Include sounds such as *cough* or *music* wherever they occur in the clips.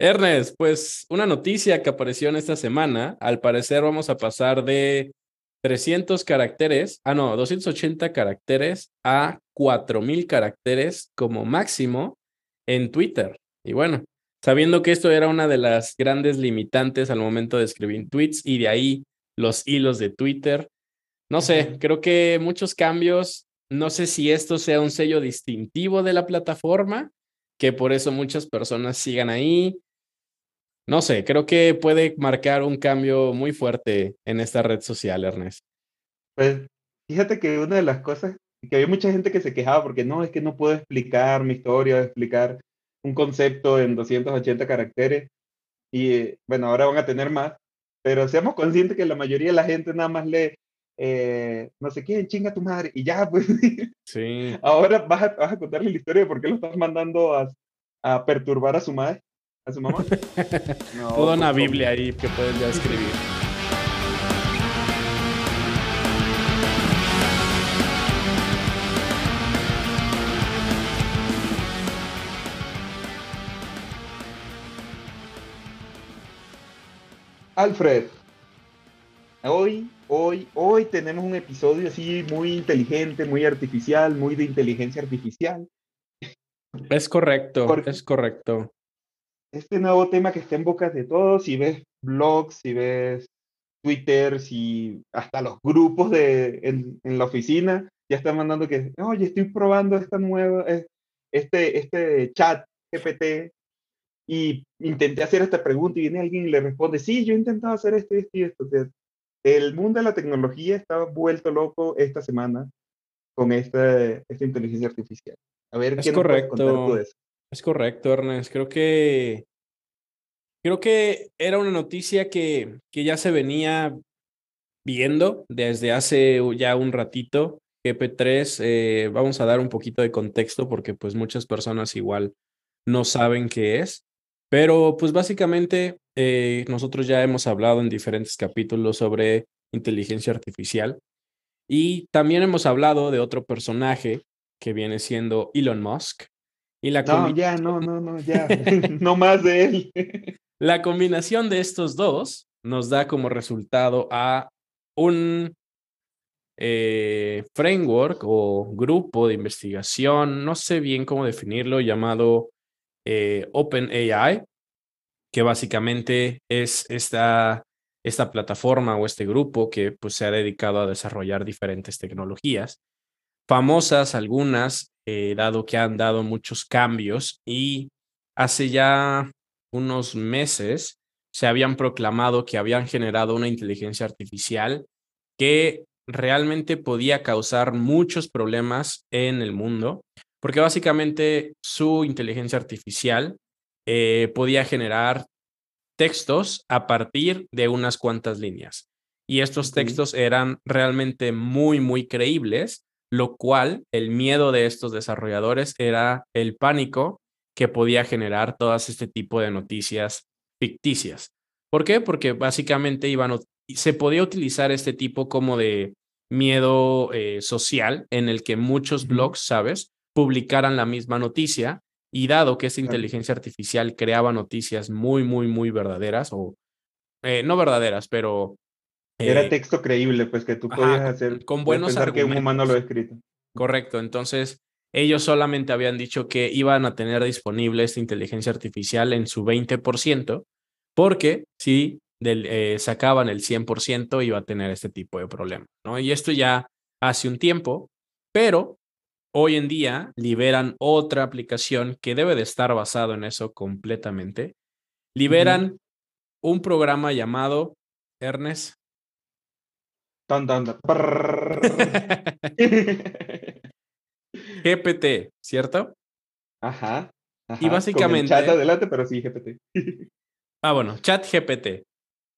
Ernest, pues una noticia que apareció en esta semana, al parecer vamos a pasar de 300 caracteres, ah no, 280 caracteres a 4000 caracteres como máximo en Twitter. Y bueno, sabiendo que esto era una de las grandes limitantes al momento de escribir tweets y de ahí los hilos de Twitter, no sé, creo que muchos cambios, no sé si esto sea un sello distintivo de la plataforma, que por eso muchas personas sigan ahí. No sé, creo que puede marcar un cambio muy fuerte en esta red social, Ernest. Pues fíjate que una de las cosas que había mucha gente que se quejaba porque no, es que no puedo explicar mi historia, explicar un concepto en 280 caracteres y bueno, ahora van a tener más, pero seamos conscientes que la mayoría de la gente nada más lee eh, no sé quién, chinga tu madre, y ya, pues. Sí. *laughs* Ahora vas a, vas a contarle la historia de por qué lo estás mandando a, a perturbar a su madre, a su mamá. *laughs* No, Toda una Biblia ahí que puedes ya escribir. Alfred, hoy, hoy, hoy tenemos un episodio así muy inteligente, muy artificial, muy de inteligencia artificial. Es correcto, es correcto. Este nuevo tema que está en boca de todos, si ves blogs, si ves Twitter, si hasta los grupos de, en, la oficina ya están mandando que, oye, estoy probando esta nueva, eh, este, este chat GPT y intenté hacer esta pregunta y viene alguien y le responde, sí, yo he intentado hacer esto y esto y esto. el mundo de la tecnología está vuelto loco esta semana con esta, esta inteligencia artificial. A ver, es ¿qué correcto. Nos eso? Es correcto, Ernest. Creo que creo que era una noticia que, que ya se venía viendo desde hace ya un ratito. GP3, eh, vamos a dar un poquito de contexto porque pues muchas personas igual no saben qué es. Pero pues básicamente eh, nosotros ya hemos hablado en diferentes capítulos sobre inteligencia artificial y también hemos hablado de otro personaje que viene siendo Elon Musk. Y la no, ya, no, no, no, ya, *laughs* no más de él. la combinación de estos dos nos da como resultado a un eh, framework o grupo de investigación, no sé bien cómo definirlo, llamado eh, OpenAI, que básicamente es esta, esta plataforma o este grupo que pues, se ha dedicado a desarrollar diferentes tecnologías, famosas algunas, eh, dado que han dado muchos cambios y hace ya unos meses se habían proclamado que habían generado una inteligencia artificial que realmente podía causar muchos problemas en el mundo porque básicamente su inteligencia artificial eh, podía generar textos a partir de unas cuantas líneas. Y estos textos eran realmente muy, muy creíbles, lo cual el miedo de estos desarrolladores era el pánico que podía generar todas este tipo de noticias ficticias. ¿Por qué? Porque básicamente iban, se podía utilizar este tipo como de miedo eh, social en el que muchos blogs, ¿sabes? publicaran la misma noticia y dado que esta inteligencia artificial creaba noticias muy, muy, muy verdaderas o eh, no verdaderas, pero... Era eh, texto creíble, pues que tú podías hacer con buenos argumentos. que un humano lo ha escrito. Correcto, entonces ellos solamente habían dicho que iban a tener disponible esta inteligencia artificial en su 20%, porque si del, eh, sacaban el 100% iba a tener este tipo de problema, ¿no? Y esto ya hace un tiempo, pero hoy en día liberan otra aplicación que debe de estar basado en eso completamente. Liberan un programa llamado Ernest. GPT, *laughs* ¿cierto? Ajá, Y básicamente. chat adelante, pero sí, GPT. ah, bueno, chat GPT.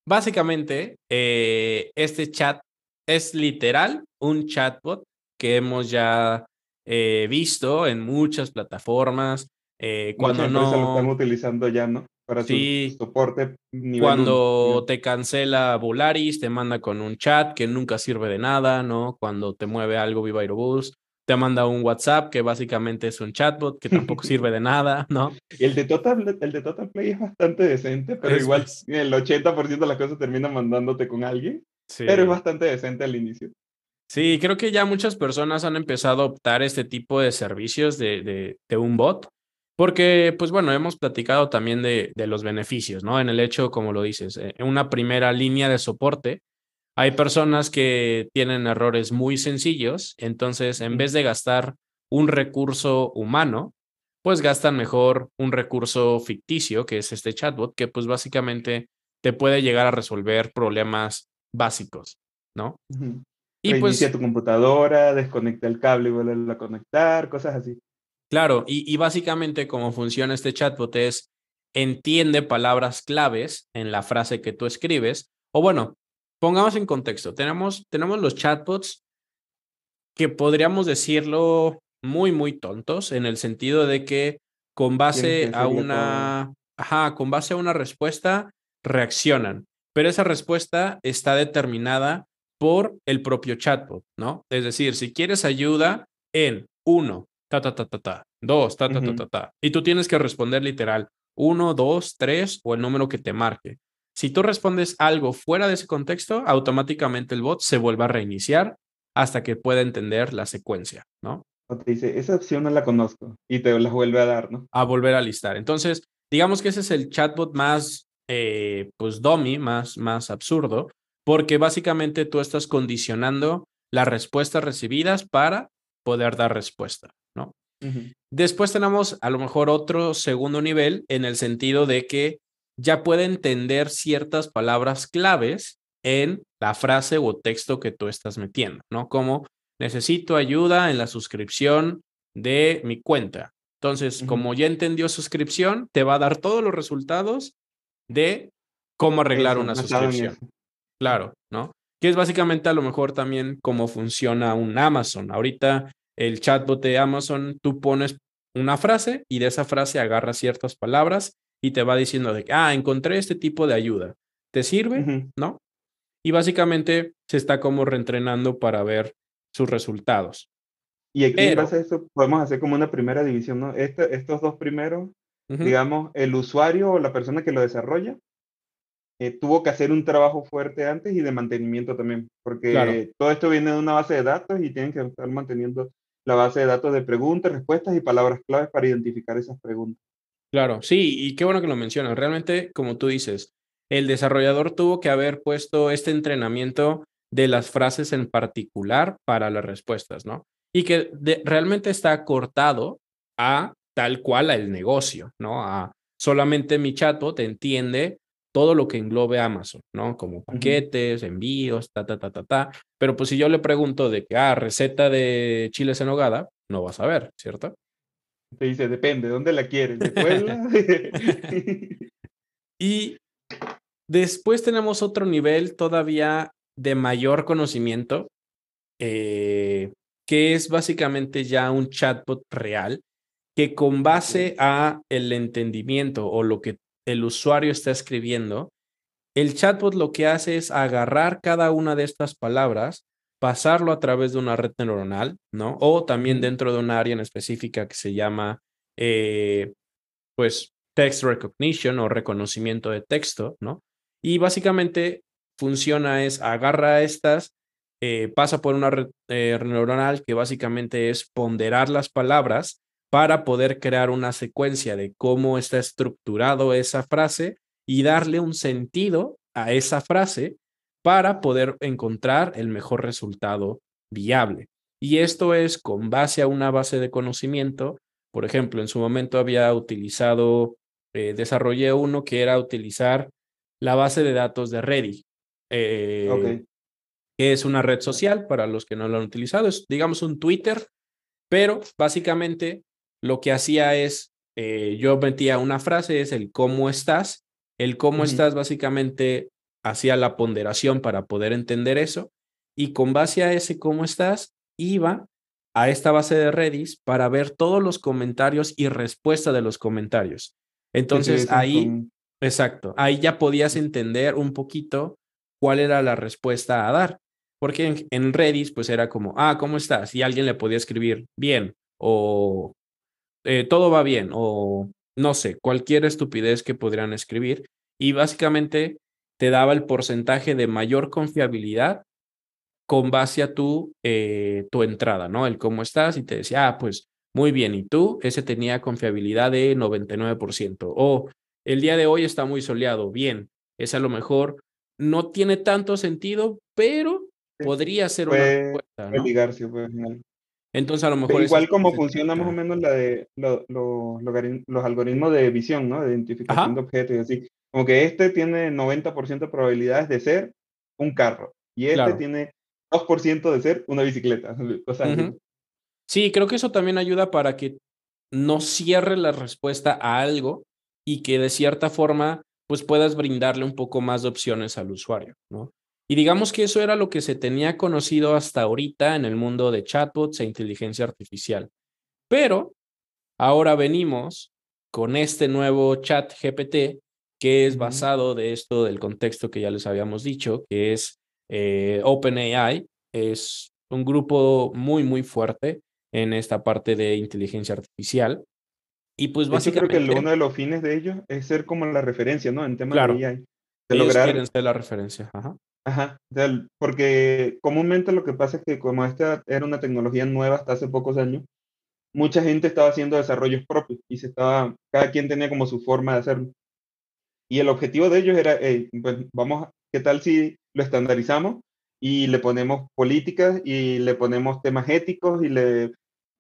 Básicamente, eh, este chat es literal un chatbot que hemos ya eh, visto en muchas plataformas. Eh, cuando no. lo están utilizando ya, ¿no? Para su soporte. cuando te cancela Volaris, te manda con un chat que nunca sirve de nada, ¿no? Cuando te mueve algo Viva Aerobús te manda un WhatsApp que básicamente es un chatbot que tampoco *laughs* sirve de nada, ¿no? Y el de Total, el de Total Play es bastante decente, pero igual el 80% de las cosas termina mandándote con alguien, pero es bastante decente al inicio. Sí, creo que ya muchas personas han empezado a optar este tipo de servicios de, de, de un bot, porque, pues bueno, hemos platicado también de, de, los beneficios, ¿no? En el hecho, como lo dices, en una primera línea de soporte, hay personas que tienen errores muy sencillos, entonces en vez de gastar un recurso humano, pues gastan mejor un recurso ficticio, que es este chatbot, que pues básicamente te puede llegar a resolver problemas básicos, ¿no? Y pues tu computadora, desconecta el cable y vuelve a conectar, cosas así. Claro, y, y básicamente cómo funciona este chatbot es entiende palabras claves en la frase que tú escribes, o bueno, pongamos en contexto, tenemos, tenemos los chatbots que podríamos decirlo muy, muy tontos en el sentido de que con base a una, ajá, con base a una respuesta reaccionan, pero esa respuesta está determinada por el propio chatbot, ¿no? Es decir, si quieres ayuda en uno, ta, ta, ta, ta, ta, dos, ta, ta, ta, ta, ta, y tú tienes que responder literal uno, dos, tres o el número que te marque. Si tú respondes algo fuera de ese contexto, automáticamente el bot se vuelve a reiniciar hasta que pueda entender la secuencia, ¿no? O te dice, esa opción no la conozco y te la vuelve a dar, ¿no? A volver a listar. Entonces, digamos que ese es el chatbot más, eh, pues, dummy, más, más absurdo, porque básicamente tú estás condicionando las respuestas recibidas para poder dar respuesta, ¿no? Después tenemos a lo mejor otro segundo nivel en el sentido de que ya puede entender ciertas palabras claves en la frase o texto que tú estás metiendo, ¿no? Como necesito ayuda en la suscripción de mi cuenta. Entonces, como ya entendió suscripción, te va a dar todos los resultados de cómo arreglar una suscripción. Claro, ¿no? Que es básicamente a lo mejor también cómo funciona un Amazon. Ahorita el chatbot de Amazon, tú pones una frase y de esa frase agarras ciertas palabras y te va diciendo de que, ah, encontré este tipo de ayuda. ¿Te sirve? ¿No? Y básicamente se está como reentrenando para ver sus resultados. Y aquí en base a eso podemos hacer como una primera división, ¿no? Este, estos dos primeros, digamos, el usuario o la persona que lo desarrolla eh, tuvo que hacer un trabajo fuerte antes y de mantenimiento también, porque todo esto viene de una base de datos y tienen que estar manteniendo la base de datos de preguntas, respuestas y palabras claves para identificar esas preguntas. Claro, sí, y qué bueno que lo mencionas. Realmente, como tú dices, el desarrollador tuvo que haber puesto este entrenamiento de las frases en particular para las respuestas, ¿no? Y que realmente está cortado a tal cual al negocio, ¿no? A solamente mi chatbot entiende todo lo que englobe Amazon, ¿no? Como paquetes, envíos, ta, ta, ta, ta, ta. Pero pues si yo le pregunto de que, ah, receta de chiles en hogada, no vas a ver, ¿cierto? Te dice, depende, ¿dónde la quieres? ¿De Puebla? *laughs* y después tenemos otro nivel todavía de mayor conocimiento, eh, que es básicamente ya un chatbot real, que con base a el entendimiento o lo que el usuario está escribiendo, el chatbot lo que hace es agarrar cada una de estas palabras pasarlo a través de una red neuronal, ¿no? O también dentro de un área en específica que se llama, eh, pues, text recognition o reconocimiento de texto, ¿no? Y básicamente funciona es, agarra estas, eh, pasa por una red eh, neuronal que básicamente es ponderar las palabras para poder crear una secuencia de cómo está estructurado esa frase y darle un sentido a esa frase para poder encontrar el mejor resultado viable. Y esto es con base a una base de conocimiento. Por ejemplo, en su momento había utilizado, eh, desarrollé uno que era utilizar la base de datos de Reddit, eh, que es una red social para los que no lo han utilizado. Es, digamos, un Twitter, pero básicamente lo que hacía es, eh, yo metía una frase, es el cómo estás. El cómo estás básicamente hacía la ponderación para poder entender eso y con base a ese cómo estás, iba a esta base de Redis para ver todos los comentarios y respuesta de los comentarios. Entonces ahí, exacto, ahí ya podías entender un poquito cuál era la respuesta a dar. Porque en, Redis, pues era como, ah, ¿cómo estás? Y alguien le podía escribir bien o eh, todo va bien o no sé, cualquier estupidez que podrían escribir. Y básicamente te daba el porcentaje de mayor confiabilidad con base a tu, eh, tu entrada, ¿no? El cómo estás y te decía, ah, pues muy bien, y tú, ese tenía confiabilidad de 99%. O el día de hoy está muy soleado, bien, ese a lo mejor no tiene tanto sentido, pero podría ser una respuesta, ¿no? Entonces, a lo mejor. igual como funciona más o menos la de los algoritmos de visión, ¿no? De identificación de objetos y así. Como que este tiene 90% de probabilidades de ser un carro y este tiene 2% de ser una bicicleta. *laughs* Sí, creo que eso también ayuda para que no cierre la respuesta a algo y que de cierta forma pues puedas brindarle un poco más de opciones al usuario, ¿no? Y digamos que eso era lo que se tenía conocido hasta ahorita en el mundo de chatbots e inteligencia artificial. Pero ahora venimos con este nuevo chat GPT que es basado de esto del contexto que ya les habíamos dicho, que es eh, OpenAI. Es un grupo muy, muy fuerte en esta parte de inteligencia artificial. Y pues básicamente... Yo creo que uno de los fines de ellos es ser como la referencia, ¿no? En temas de AI. De lograr... quieren ser la referencia. Ajá. Ajá, porque comúnmente lo que pasa es que como esta era una tecnología nueva hasta hace pocos años, mucha gente estaba haciendo desarrollos propios y se estaba, cada quien tenía como su forma de hacerlo. Y el objetivo de ellos era, pues vamos, ¿qué tal si lo estandarizamos y le ponemos políticas y le ponemos temas éticos y le,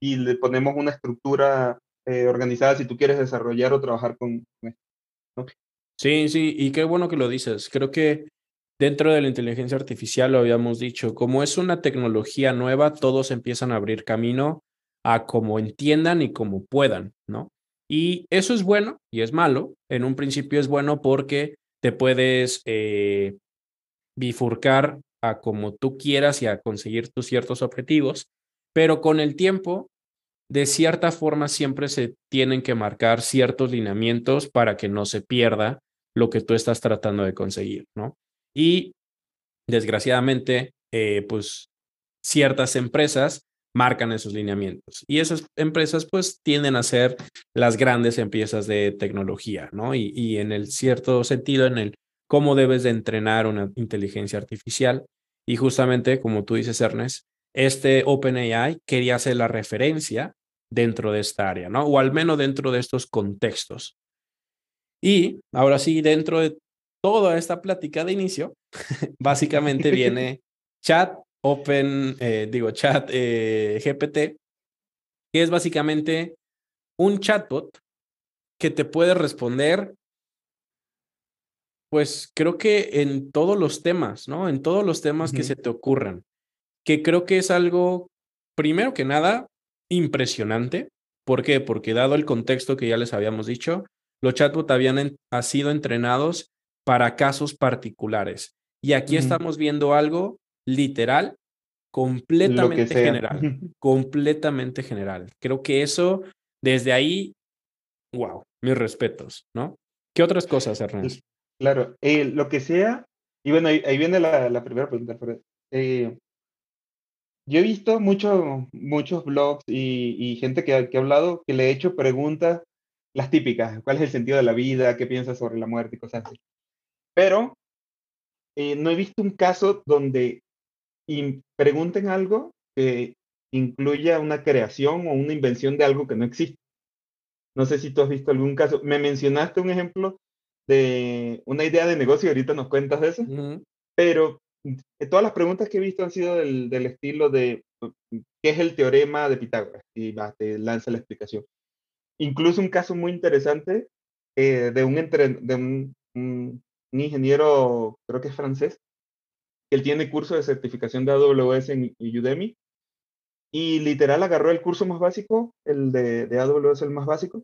y le ponemos una estructura eh, organizada si tú quieres desarrollar o trabajar con, esto? Sí, sí, y qué bueno que lo dices. Creo que Dentro de la inteligencia artificial lo habíamos dicho, como es una tecnología nueva, todos empiezan a abrir camino a como entiendan y como puedan, ¿no? Y eso es bueno y es malo. En un principio es bueno porque te puedes eh, bifurcar a como tú quieras y a conseguir tus ciertos objetivos, pero con el tiempo, de cierta forma, siempre se tienen que marcar ciertos lineamientos para que no se pierda lo que tú estás tratando de conseguir, ¿no? Y desgraciadamente, eh, pues ciertas empresas marcan esos lineamientos y esas empresas pues tienden a ser las grandes empresas de tecnología, ¿no? Y, y en el cierto sentido, en el cómo debes de entrenar una inteligencia artificial y justamente como tú dices, Ernest, este OpenAI quería ser la referencia dentro de esta área, ¿no? O al menos dentro de estos contextos. Y ahora sí, dentro de toda esta plática de inicio, *laughs* básicamente viene chat open, eh, digo, chat eh, GPT, que es básicamente un chatbot que te puede responder, pues creo que en todos los temas, ¿no? En todos los temas que se te ocurran, que creo que es algo, primero que nada, impresionante. ¿Por qué? Porque dado el contexto que ya les habíamos dicho, los chatbots habían han sido entrenados para casos particulares. Y aquí estamos viendo algo literal, completamente general, *laughs* completamente general. Creo que eso, desde ahí, wow, mis respetos, ¿no? ¿Qué otras cosas, Ernest? Claro, eh, lo que sea, y bueno, ahí, viene la, primera pregunta. Eh, yo he visto mucho, muchos blogs y, gente que, que, ha hablado que le he hecho preguntas, las típicas, ¿cuál es el sentido de la vida? ¿Qué piensas sobre la muerte y cosas así? Pero eh, no he visto un caso donde pregunten algo que incluya una creación o una invención de algo que no existe. No sé si tú has visto algún caso. Me mencionaste un ejemplo de una idea de negocio, ahorita nos cuentas de eso, pero eh, todas las preguntas que he visto han sido del, estilo de qué es el teorema de Pitágoras y va, te lanza la explicación. Incluso un caso muy interesante eh, de, un, de un, un ingeniero, creo que es francés, que él tiene curso de certificación de AWS en Udemy, y literal agarró el curso más básico, el de, de AWS el más básico,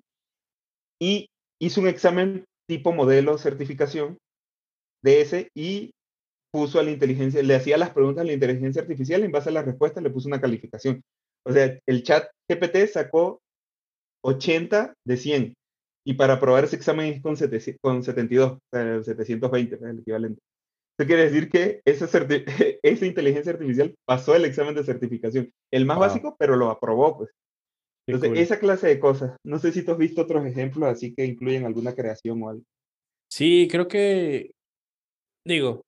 y hizo un examen tipo modelo certificación de ese y puso a la inteligencia, le hacía las preguntas a la inteligencia artificial y en base a las respuestas le puso una calificación. O sea, el chat GPT sacó 80 de 100 y para aprobar ese examen es con, con 72, o sea, 720, el equivalente. Eso quiere decir que esa, *laughs* esa inteligencia artificial pasó el examen de certificación. El más básico, pero lo aprobó, pues. Entonces, esa clase de cosas. No sé si tú has visto otros ejemplos así que incluyen alguna creación o algo. Sí, creo que, digo,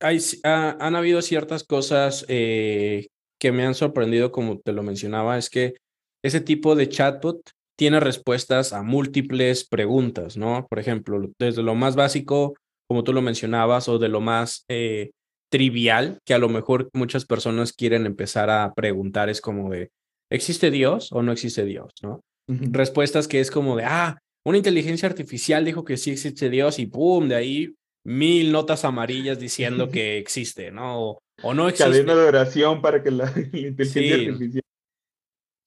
hay, han habido ciertas cosas eh, que me han sorprendido, como te lo mencionaba, es que ese tipo de chatbot tiene respuestas a múltiples preguntas, ¿no? Por ejemplo, desde lo más básico, como tú lo mencionabas, o de lo más eh, trivial, que a lo mejor muchas personas quieren empezar a preguntar, es como de, ¿existe Dios o no existe Dios? ¿no? Respuestas que es como de, ah, una inteligencia artificial dijo que sí existe Dios y ¡pum! De ahí mil notas amarillas diciendo *laughs* que existe, ¿no? O, no existe. Cadena de oración para que la, *laughs* inteligencia artificial.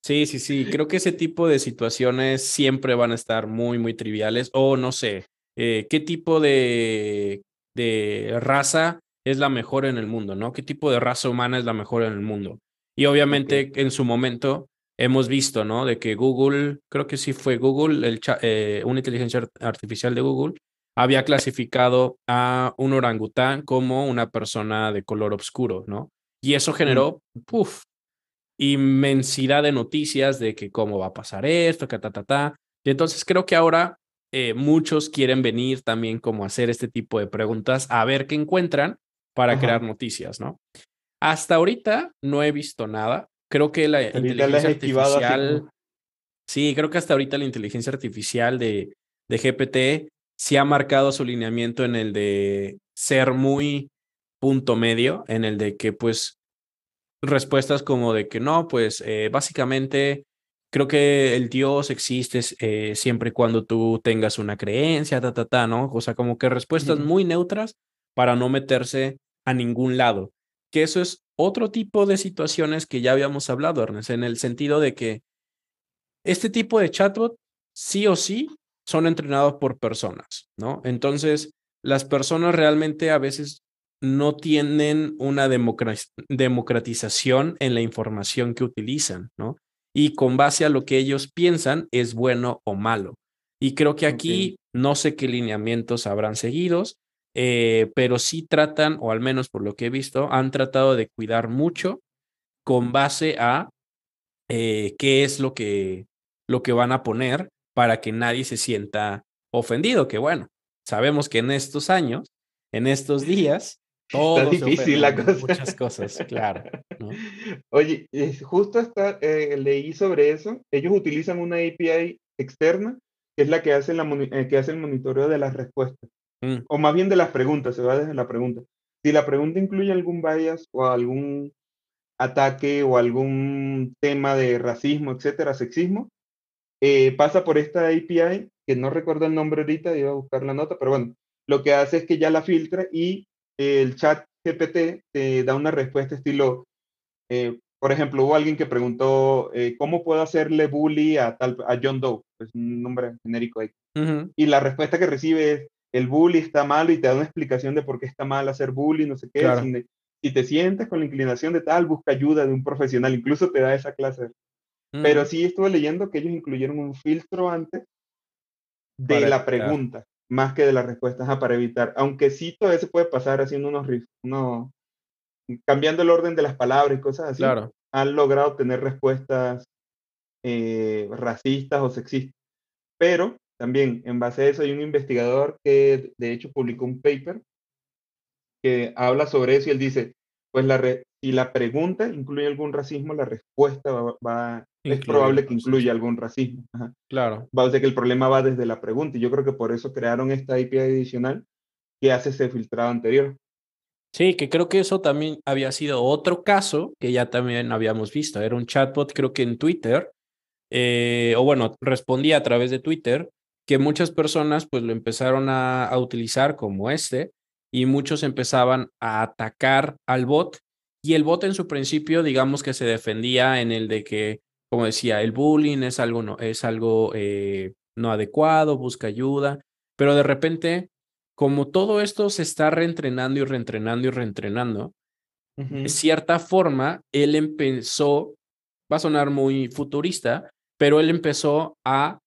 Sí, sí, sí. Creo que ese tipo de situaciones siempre van a estar muy, muy triviales. O no sé, eh, ¿qué tipo de, de raza es la mejor en el mundo, ¿no? ¿Qué tipo de raza humana es la mejor en el mundo? Y obviamente en su momento hemos visto, ¿no? De que Google, creo que sí fue Google, el eh, una inteligencia artificial de Google, había clasificado a un orangután como una persona de color oscuro, ¿no? Y eso generó, puff, inmensidad de noticias de que cómo va a pasar esto, que ta, ta, ta. Y entonces creo que ahora eh, muchos quieren venir también como a hacer este tipo de preguntas, a ver qué encuentran para crear noticias, ¿no? Hasta ahorita no he visto nada. Creo que la inteligencia artificial. Sí, creo que hasta ahorita la inteligencia artificial de, de GPT sí ha marcado su lineamiento en el de ser muy punto medio, en el de que pues respuestas como de que no, pues eh, básicamente creo que el Dios existe eh, siempre y cuando tú tengas una creencia, ta, ta, ta, ¿no? O sea, como que respuestas muy neutras para no meterse a ningún lado que eso es otro tipo de situaciones que ya habíamos hablado, Ernest, en el sentido de que este tipo de chatbot sí o sí son entrenados por personas, ¿no? Entonces, las personas realmente a veces no tienen una democratización en la información que utilizan, ¿no? Y con base a lo que ellos piensan es bueno o malo. Y creo que aquí no sé qué lineamientos habrán seguidos, eh, pero sí tratan, o al menos por lo que he visto, han tratado de cuidar mucho con base a eh, qué es lo que, lo que van a poner para que nadie se sienta ofendido, que bueno, sabemos que en estos años, en estos *laughs* días, todo difícil la cosa. Muchas cosas, claro. *laughs* Oye, justo hasta, eh, leí sobre eso. Ellos utilizan una API externa, que es la que hace, la, que hace el monitoreo de las respuestas. Mm. O más bien de las preguntas, se va desde la pregunta. Si la pregunta incluye algún bias o algún ataque o algún tema de racismo, etcétera, sexismo, eh, pasa por esta API, que no recuerdo el nombre ahorita, iba a buscar la nota, pero bueno, lo que hace es que ya la filtra y el chat GPT te da una respuesta estilo, eh, por ejemplo, hubo alguien que preguntó, eh, ¿cómo puedo hacerle bully a, tal, a John Doe? Es un nombre genérico ahí. Y la respuesta que recibe es, el bully está malo y te da una explicación de por qué está mal hacer bully, no sé qué. Si, te sientes con la inclinación de tal, busca ayuda de un profesional, incluso te da esa clase. Pero mm. sí estuve leyendo que ellos incluyeron un filtro antes de la pregunta, más que de las respuestas, para evitar, aunque sí todavía se puede pasar haciendo unos uno, cambiando el orden de las palabras y cosas así, claro. han logrado tener respuestas eh, racistas o sexistas. Pero también, en base a eso, hay un investigador que de hecho publicó un paper que habla sobre eso y él dice, pues la si la pregunta incluye algún racismo, la respuesta va, es probable que incluya algún racismo. Claro. Va a ser que el problema va desde la pregunta y yo creo que por eso crearon esta API adicional que hace ese filtrado anterior. Sí, que creo que eso también había sido otro caso que ya también habíamos visto. Era un chatbot, creo que en Twitter, eh, o bueno, respondía a través de Twitter que muchas personas pues lo empezaron a, utilizar como este y muchos empezaban a atacar al bot y el bot en su principio digamos que se defendía en el de que como decía el bullying es algo no es algo eh, no adecuado busca ayuda pero de repente como todo esto se está reentrenando y reentrenando y reentrenando de cierta forma él empezó va a sonar muy futurista pero él empezó a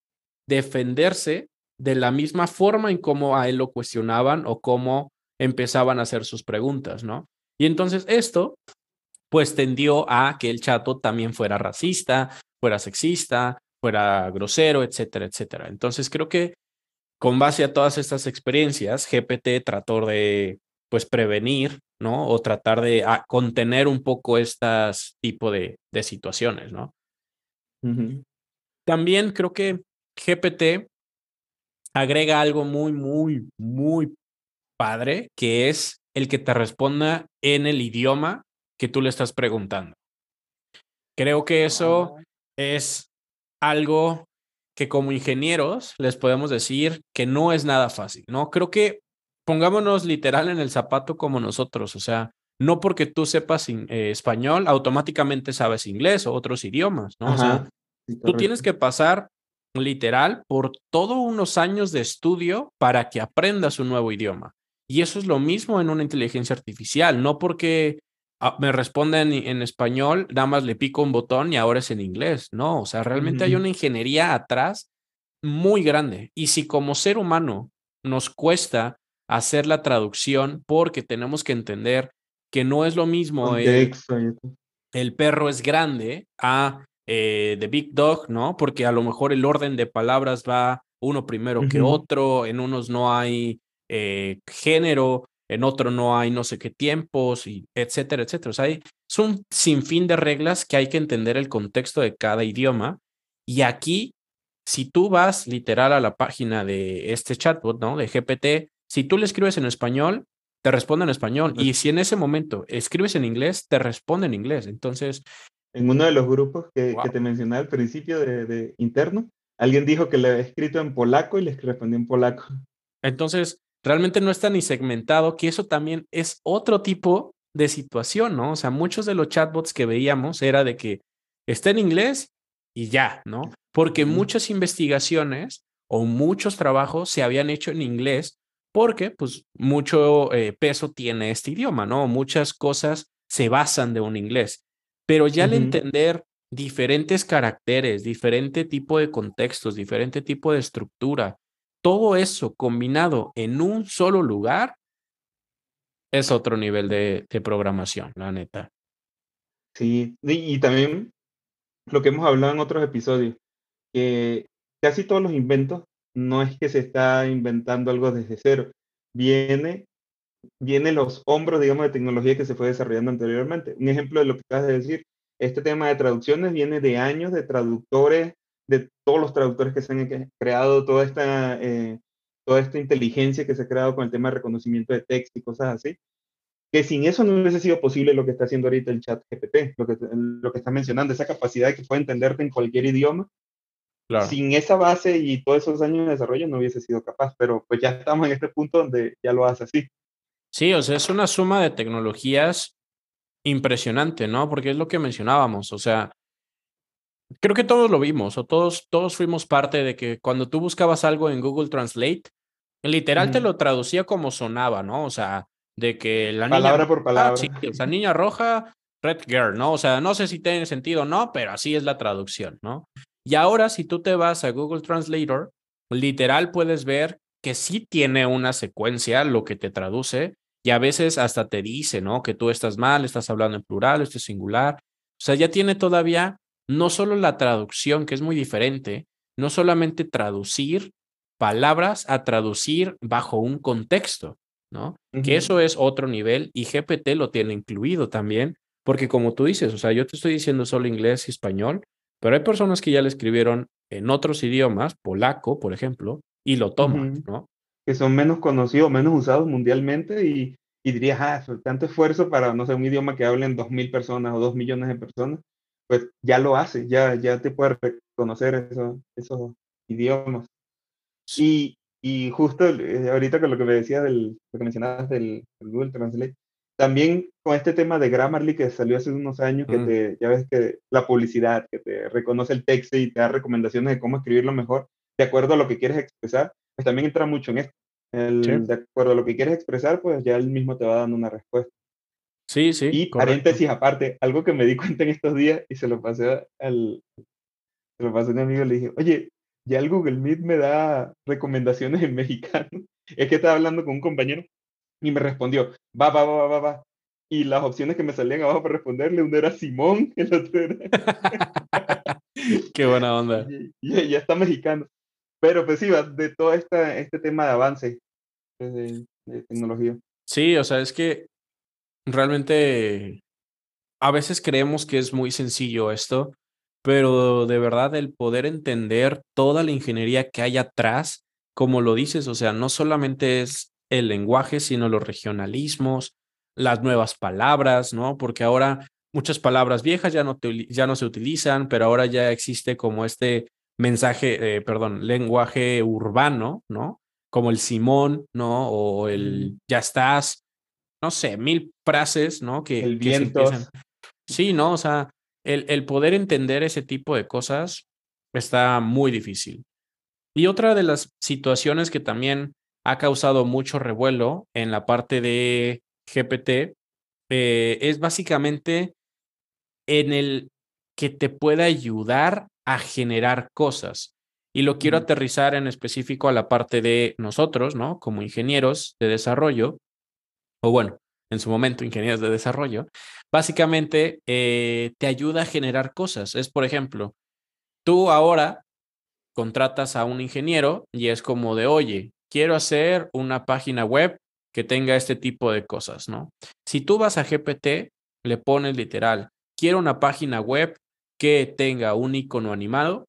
defenderse de la misma forma en cómo a él lo cuestionaban o cómo empezaban a hacer sus preguntas, ¿no? Y entonces esto, pues tendió a que el chatbot también fuera racista, fuera sexista, fuera grosero, etcétera, etcétera. Entonces creo que con base a todas estas experiencias, GPT trató de, pues, prevenir, ¿no? O tratar de ah, contener un poco estas tipo de, de situaciones, ¿no? También creo que GPT agrega algo muy, muy, muy padre, que es el que te responda en el idioma que tú le estás preguntando. Creo que eso es algo que como ingenieros les podemos decir que no es nada fácil, ¿no? Creo que pongámonos literal en el zapato como nosotros, o sea, no porque tú sepas eh, español, automáticamente sabes inglés o otros idiomas, ¿no? o sea, tú tienes que pasar literal por todos unos años de estudio para que aprendas un nuevo idioma. Y eso es lo mismo en una inteligencia artificial, no porque ah, me responden en, español, nada más le pico un botón y ahora es en inglés, no, o sea, realmente hay una ingeniería atrás muy grande. Y si como ser humano nos cuesta hacer la traducción porque tenemos que entender que no es lo mismo el, el perro es grande a eh, The Big Dog, ¿no? Porque a lo mejor el orden de palabras va uno primero que otro, en unos no hay eh, género, en otro no hay no sé qué tiempos, y etcétera, etcétera. O sea, hay, es un sinfín de reglas que hay que entender el contexto de cada idioma. Y aquí, si tú vas literal a la página de este chatbot, ¿no? De GPT, si tú le escribes en español, te responde en español. Y si en ese momento escribes en inglés, te responde en inglés. Entonces, en uno de los grupos que, te mencioné al principio de, interno, alguien dijo que le había escrito en polaco y le respondió en polaco. Entonces, realmente no está ni segmentado, que eso también es otro tipo de situación, ¿no? O sea, muchos de los chatbots que veíamos era de que está en inglés y ya, ¿no? Porque muchas investigaciones o muchos trabajos se habían hecho en inglés porque, pues, mucho eh, peso tiene este idioma, ¿no? Muchas cosas se basan de un inglés. Pero ya al entender diferentes caracteres, diferente tipo de contextos, diferente tipo de estructura, todo eso combinado en un solo lugar, es otro nivel de, programación, la neta. Sí, y, también lo que hemos hablado en otros episodios, que casi todos los inventos no es que se está inventando algo desde cero, viene viene los hombros, digamos, de tecnología que se fue desarrollando anteriormente. Un ejemplo de lo que acabas de decir, este tema de traducciones viene de años de traductores, de todos los traductores que se han creado, toda esta, eh, toda esta inteligencia que se ha creado con el tema de reconocimiento de texto y cosas así, que sin eso no hubiese sido posible lo que está haciendo ahorita el chat GPT, lo que, lo que está mencionando, esa capacidad de que puede entenderte en cualquier idioma. Sin esa base y todos esos años de desarrollo no hubiese sido capaz, pero pues ya estamos en este punto donde ya lo hace así. Sí, o sea, es una suma de tecnologías impresionante, ¿no? Porque es lo que mencionábamos, o sea, creo que todos lo vimos, o todos, todos fuimos parte de que cuando tú buscabas algo en Google Translate, literal te lo traducía como sonaba, ¿no? O sea, de que la niña... Palabra por palabra. sí, o sea, niña roja, red girl, ¿no? O sea, no sé si tiene sentido o no, pero así es la traducción, ¿no? Y ahora, si tú te vas a Google Translator, literal puedes ver que sí tiene una secuencia lo que te traduce y a veces hasta te dice, ¿no? Que tú estás mal, estás hablando en plural, esto es singular. O sea, ya tiene todavía no solo la traducción, que es muy diferente, no solamente traducir palabras a traducir bajo un contexto, ¿no? Que eso es otro nivel y GPT lo tiene incluido también, porque como tú dices, o sea, yo te estoy diciendo solo inglés y español, pero hay personas que ya le escribieron en otros idiomas, polaco, por ejemplo, y lo toman, ¿no? Que son menos conocidos, menos usados mundialmente y, y dirías, ah, tanto esfuerzo para, no sé, un idioma que hablen dos mil personas o dos millones de personas, pues ya lo hace, ya, ya te puede reconocer eso, esos idiomas. Y, y justo eh, ahorita con lo que me decías, del, lo que mencionabas del, Google Translate, también con este tema de Grammarly que salió hace unos años, que te, ya ves que la publicidad, que te reconoce el texto y te da recomendaciones de cómo escribirlo mejor, de acuerdo a lo que quieres expresar, pues también entra mucho en esto. El, De acuerdo a lo que quieres expresar, pues ya él mismo te va dando una respuesta. Sí, sí. Y paréntesis aparte, algo que me di *laughs* cuenta en estos días y se lo pasé al se lo pasé a un amigo, le dije, oye, ya el Google Meet me da recomendaciones en mexicano. *laughs* Es que estaba hablando con un compañero Y me respondió, va, va, va, va, va. Y las opciones que me salían abajo para responderle, uno era Simón, *laughs* el otro era... Qué buena onda. Y, ya está mexicano. Pero pues sí, va de todo esta, este tema de avance pues, de, de tecnología. Sí, o sea, es que realmente a veces creemos que es muy sencillo esto, pero de verdad el poder entender toda la ingeniería que hay atrás, como lo dices, o sea, no solamente es el lenguaje, sino los regionalismos, las nuevas palabras, ¿no? Porque ahora muchas palabras viejas ya no, ya no se utilizan, pero ahora ya existe como este mensaje, eh, perdón, lenguaje urbano, ¿no? Como el Simón, ¿no? O el ya estás, no sé, mil frases, ¿no? Que, el viento. Sí, ¿no? O sea, el, el poder entender ese tipo de cosas está muy difícil. Y otra de las situaciones que también ha causado mucho revuelo en la parte de GPT eh, es básicamente en el que te pueda ayudar a generar cosas. Y lo quiero aterrizar en específico a la parte de nosotros, ¿no? Como ingenieros de desarrollo, o bueno, en su momento ingenieros de desarrollo, básicamente eh, te ayuda a generar cosas. Es, por ejemplo, tú ahora contratas a un ingeniero y es como de, oye, quiero hacer una página web que tenga este tipo de cosas, ¿no? Si tú vas a GPT, le pones literal, quiero una página web que tenga un icono animado,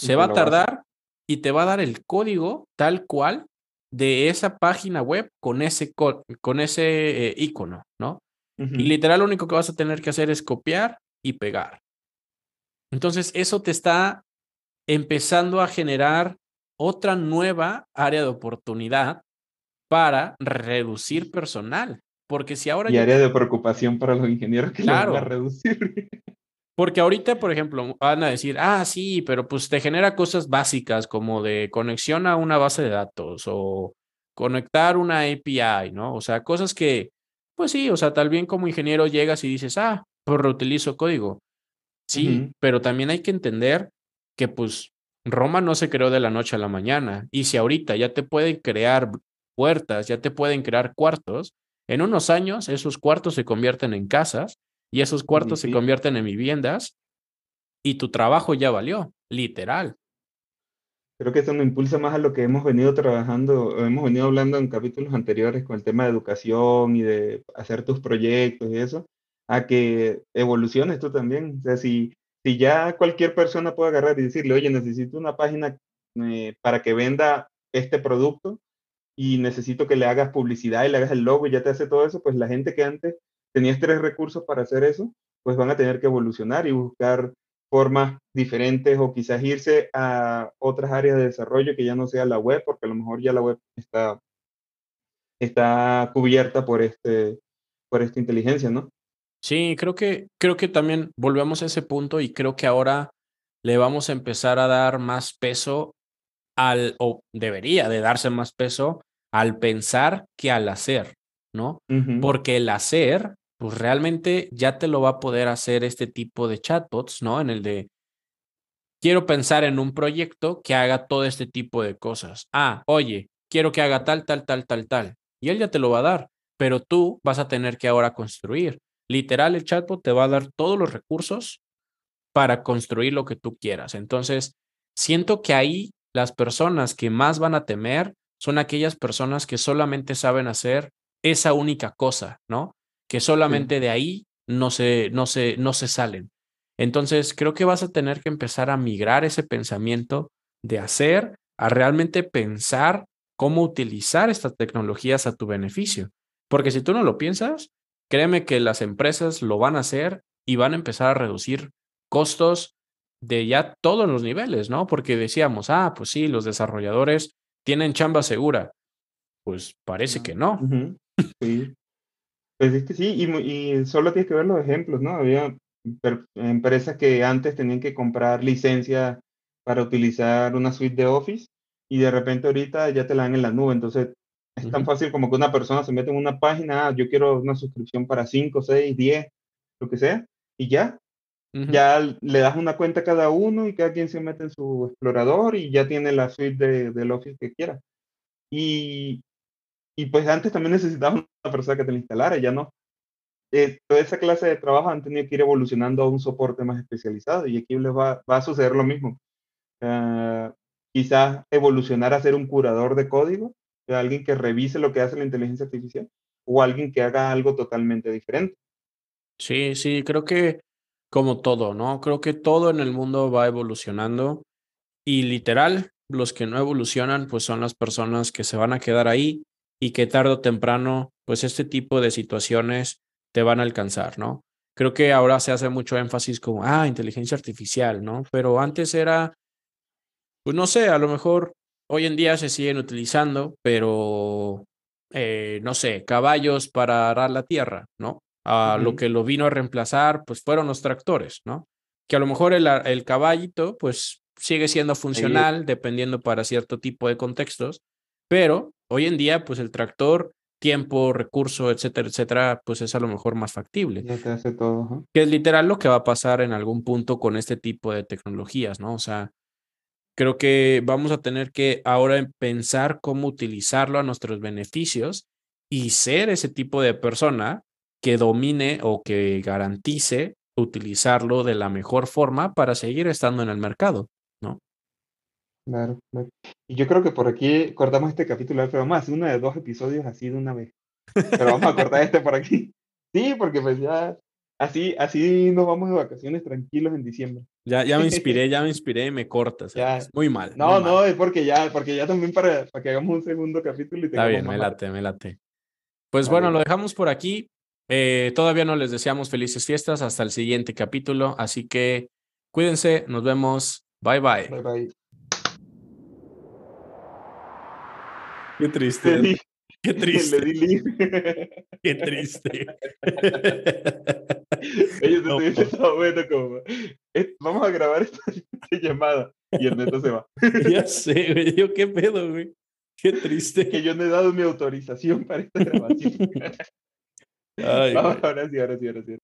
se va a tardar y te va a dar el código tal cual de esa página web con ese, con ese eh, icono, ¿no? Y literal lo único que vas a tener que hacer es copiar y pegar. Entonces, eso te está empezando a generar otra nueva área de oportunidad para reducir personal. Porque si ahora... Y área de preocupación para los ingenieros que claro, van a reducir. *laughs* Porque ahorita, por ejemplo, van a decir, ah, sí, pero pues te genera cosas básicas como de conexión a una base de datos o conectar una API, ¿no? O sea, cosas que, pues sí, o sea, tal bien como ingeniero llegas y dices, ah, pues reutilizo código. Sí, pero también hay que entender que pues Roma no se creó de la noche a la mañana. Y si ahorita ya te pueden crear puertas, ya te pueden crear cuartos, en unos años esos cuartos se convierten en casas y esos cuartos se convierten en viviendas y tu trabajo ya valió, literal. Creo que eso nos impulsa más a lo que hemos venido trabajando, hemos venido hablando en capítulos anteriores con el tema de educación y de hacer tus proyectos y eso, a que evoluciones tú también. O sea, si, si ya cualquier persona puede agarrar y decirle, oye, necesito una página eh, para que venda este producto y necesito que le hagas publicidad y le hagas el logo y ya te hace todo eso, pues la gente que antes tenías tres recursos para hacer eso, pues van a tener que evolucionar y buscar formas diferentes o quizás irse a otras áreas de desarrollo que ya no sea la web, porque a lo mejor ya la web está, está cubierta por, este, por esta inteligencia, ¿no? Sí, creo que, creo que también volvemos a ese punto y creo que ahora le vamos a empezar a dar más peso al, o debería de darse más peso al pensar que al hacer, ¿no? Porque el hacer pues realmente ya te lo va a poder hacer este tipo de chatbots, ¿no? En el de, quiero pensar en un proyecto que haga todo este tipo de cosas. Ah, oye, quiero que haga tal, tal, tal, tal, tal. Y él ya te lo va a dar, pero tú vas a tener que ahora construir. Literal, el chatbot te va a dar todos los recursos para construir lo que tú quieras. Entonces, siento que ahí las personas que más van a temer son aquellas personas que solamente saben hacer esa única cosa, ¿no? Que solamente de ahí no se, no, se, no se salen. Entonces, creo que vas a tener que empezar a migrar ese pensamiento de hacer a realmente pensar cómo utilizar estas tecnologías a tu beneficio. Porque si tú no lo piensas, créeme que las empresas lo van a hacer y van a empezar a reducir costos de ya todos los niveles, ¿no? Porque decíamos, ah, pues sí, los desarrolladores tienen chamba segura. Pues parece que no. Sí. Pues es que sí, y, solo tienes que ver los ejemplos, ¿no? Había empresas que antes tenían que comprar licencia para utilizar una suite de Office y de repente ahorita ya te la dan en la nube. Entonces es tan fácil como que una persona se mete en una página, ah, yo quiero una suscripción para 5, 6, 10, lo que sea, y ya. Ya le das una cuenta a cada uno y cada quien se mete en su explorador y ya tiene la suite de, del Office que quiera. Y, y pues antes también necesitabas una persona que te la instalara, ya no. Eh, toda esa clase de trabajo han tenido que ir evolucionando a un soporte más especializado y aquí les va, va a suceder lo mismo. Uh, quizás evolucionar a ser un curador de código, de alguien que revise lo que hace la inteligencia artificial o alguien que haga algo totalmente diferente. Sí, sí, creo que como todo, ¿no? Creo que todo en el mundo va evolucionando y literal, los que no evolucionan, pues son las personas que se van a quedar ahí y que tarde o temprano, pues este tipo de situaciones te van a alcanzar, ¿no? Creo que ahora se hace mucho énfasis como, ah, inteligencia artificial, ¿no? Pero antes era, pues no sé, a lo mejor hoy en día se siguen utilizando, pero, eh, no sé, caballos para arar la tierra, ¿no? A lo que lo vino a reemplazar, pues fueron los tractores, ¿no? Que a lo mejor el, el caballito, pues sigue siendo funcional dependiendo para cierto tipo de contextos, pero hoy en día, pues el tractor, tiempo, recurso, etcétera, etcétera, pues es a lo mejor más factible. Ya te hace todo. Que es literal lo que va a pasar en algún punto con este tipo de tecnologías, ¿no? O sea, creo que vamos a tener que ahora pensar cómo utilizarlo a nuestros beneficios y ser ese tipo de persona que domine o que garantice utilizarlo de la mejor forma para seguir estando en el mercado. Claro, claro. Y yo creo que por aquí cortamos este capítulo, pero vamos a hacer uno de dos episodios así de una vez. Pero vamos a cortar este por aquí. *laughs* Sí, porque pues ya así, así nos vamos de vacaciones tranquilos en diciembre. *laughs* Ya, ya me inspiré, ya me inspiré y me cortas. Muy mal. No, muy no, es porque ya, porque ya también para, para que hagamos un segundo capítulo y Está bien, me late, me late. Pues bueno, lo dejamos por aquí. Eh, todavía no les deseamos felices fiestas hasta el siguiente capítulo, así que cuídense, nos vemos. Bye bye. Bye bye. Qué triste. Le di, Qué triste. le di link. Qué triste. *laughs* Ellos No, no, estaba bueno como, "Eh, vamos a grabar esta, *laughs* llamada y el neto se va. *laughs* ya sé, güey. Yo qué pedo, güey. Qué triste. que yo no he dado mi autorización para esta grabación. Ay, ahora sí, ahora sí, ahora sí.